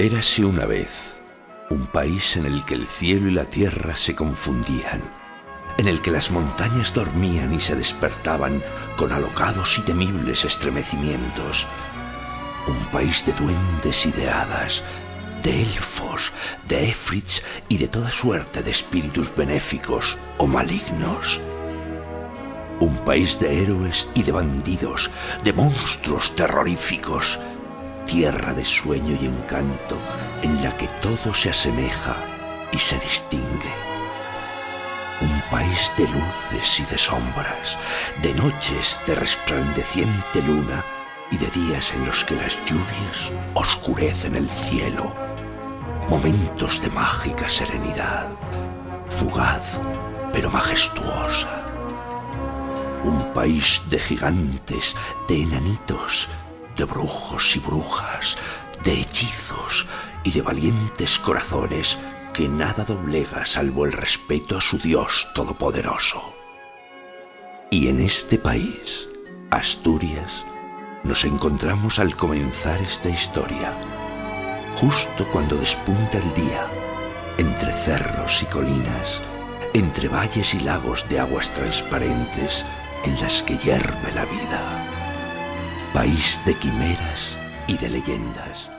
Érase una vez un país en el que el cielo y la tierra se confundían, en el que las montañas dormían y se despertaban con alocados y temibles estremecimientos, un país de duendes y de hadas, de elfos, de efrits y de toda suerte de espíritus benéficos o malignos. Un país de héroes y de bandidos, de monstruos terroríficos, tierra de sueño y encanto en la que todo se asemeja y se distingue. Un país de luces y de sombras, de noches de resplandeciente luna y de días en los que las lluvias oscurecen el cielo. Momentos de mágica serenidad, fugaz pero majestuosa. Un país de gigantes, de enanitos, de brujos y brujas, de hechizos y de valientes corazones que nada doblega salvo el respeto a su Dios Todopoderoso. Y en este país, Asturias, nos encontramos al comenzar esta historia, justo cuando despunta el día, entre cerros y colinas, entre valles y lagos de aguas transparentes en las que hierve la vida país de quimeras y de leyendas.